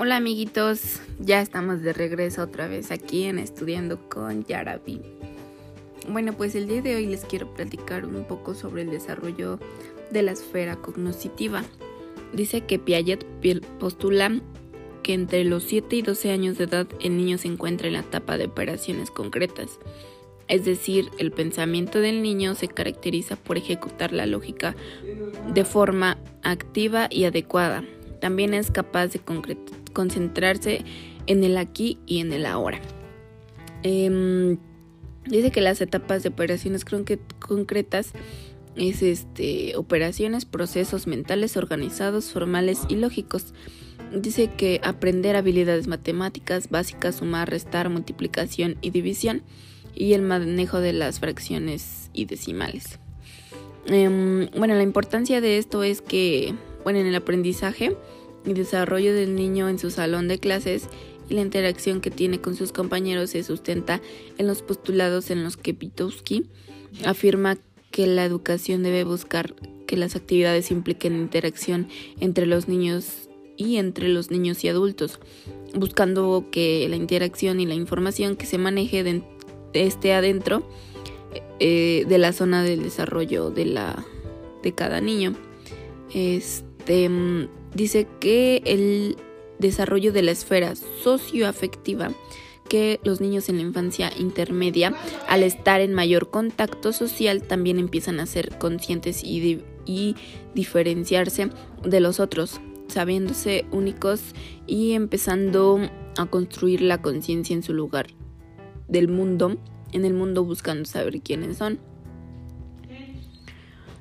Hola amiguitos, ya estamos de regreso otra vez aquí en Estudiando con Yarabi. Bueno, pues el día de hoy les quiero platicar un poco sobre el desarrollo de la esfera cognitiva. Dice que Piaget postula que entre los 7 y 12 años de edad el niño se encuentra en la etapa de operaciones concretas. Es decir, el pensamiento del niño se caracteriza por ejecutar la lógica de forma activa y adecuada. También es capaz de concretar concentrarse en el aquí y en el ahora. Em, dice que las etapas de operaciones concretas es este, operaciones, procesos mentales organizados, formales y lógicos. Dice que aprender habilidades matemáticas básicas, sumar, restar, multiplicación y división y el manejo de las fracciones y decimales. Em, bueno, la importancia de esto es que, bueno, en el aprendizaje, y desarrollo del niño en su salón de clases y la interacción que tiene con sus compañeros se sustenta en los postulados en los que Pitowski afirma que la educación debe buscar que las actividades impliquen interacción entre los niños y entre los niños y adultos, buscando que la interacción y la información que se maneje de, esté adentro eh, de la zona del desarrollo de la de cada niño. Este dice que el desarrollo de la esfera socioafectiva que los niños en la infancia intermedia, al estar en mayor contacto social, también empiezan a ser conscientes y, y diferenciarse de los otros, sabiéndose únicos y empezando a construir la conciencia en su lugar del mundo, en el mundo buscando saber quiénes son.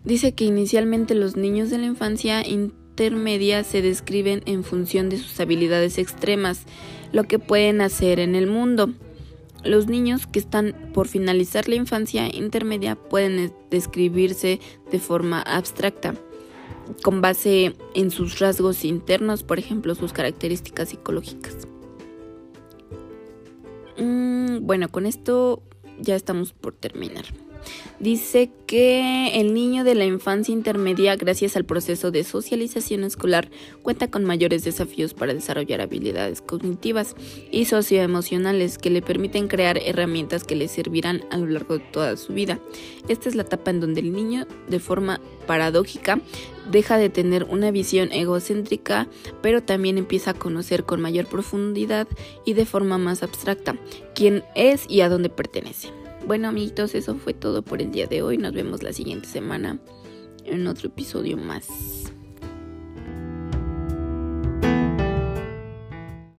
Dice que inicialmente los niños de la infancia intermedia se describen en función de sus habilidades extremas, lo que pueden hacer en el mundo. Los niños que están por finalizar la infancia intermedia pueden describirse de forma abstracta, con base en sus rasgos internos, por ejemplo, sus características psicológicas. Mm, bueno, con esto ya estamos por terminar. Dice que el niño de la infancia intermedia, gracias al proceso de socialización escolar, cuenta con mayores desafíos para desarrollar habilidades cognitivas y socioemocionales que le permiten crear herramientas que le servirán a lo largo de toda su vida. Esta es la etapa en donde el niño, de forma paradójica, deja de tener una visión egocéntrica, pero también empieza a conocer con mayor profundidad y de forma más abstracta quién es y a dónde pertenece. Bueno amiguitos, eso fue todo por el día de hoy. Nos vemos la siguiente semana en otro episodio más.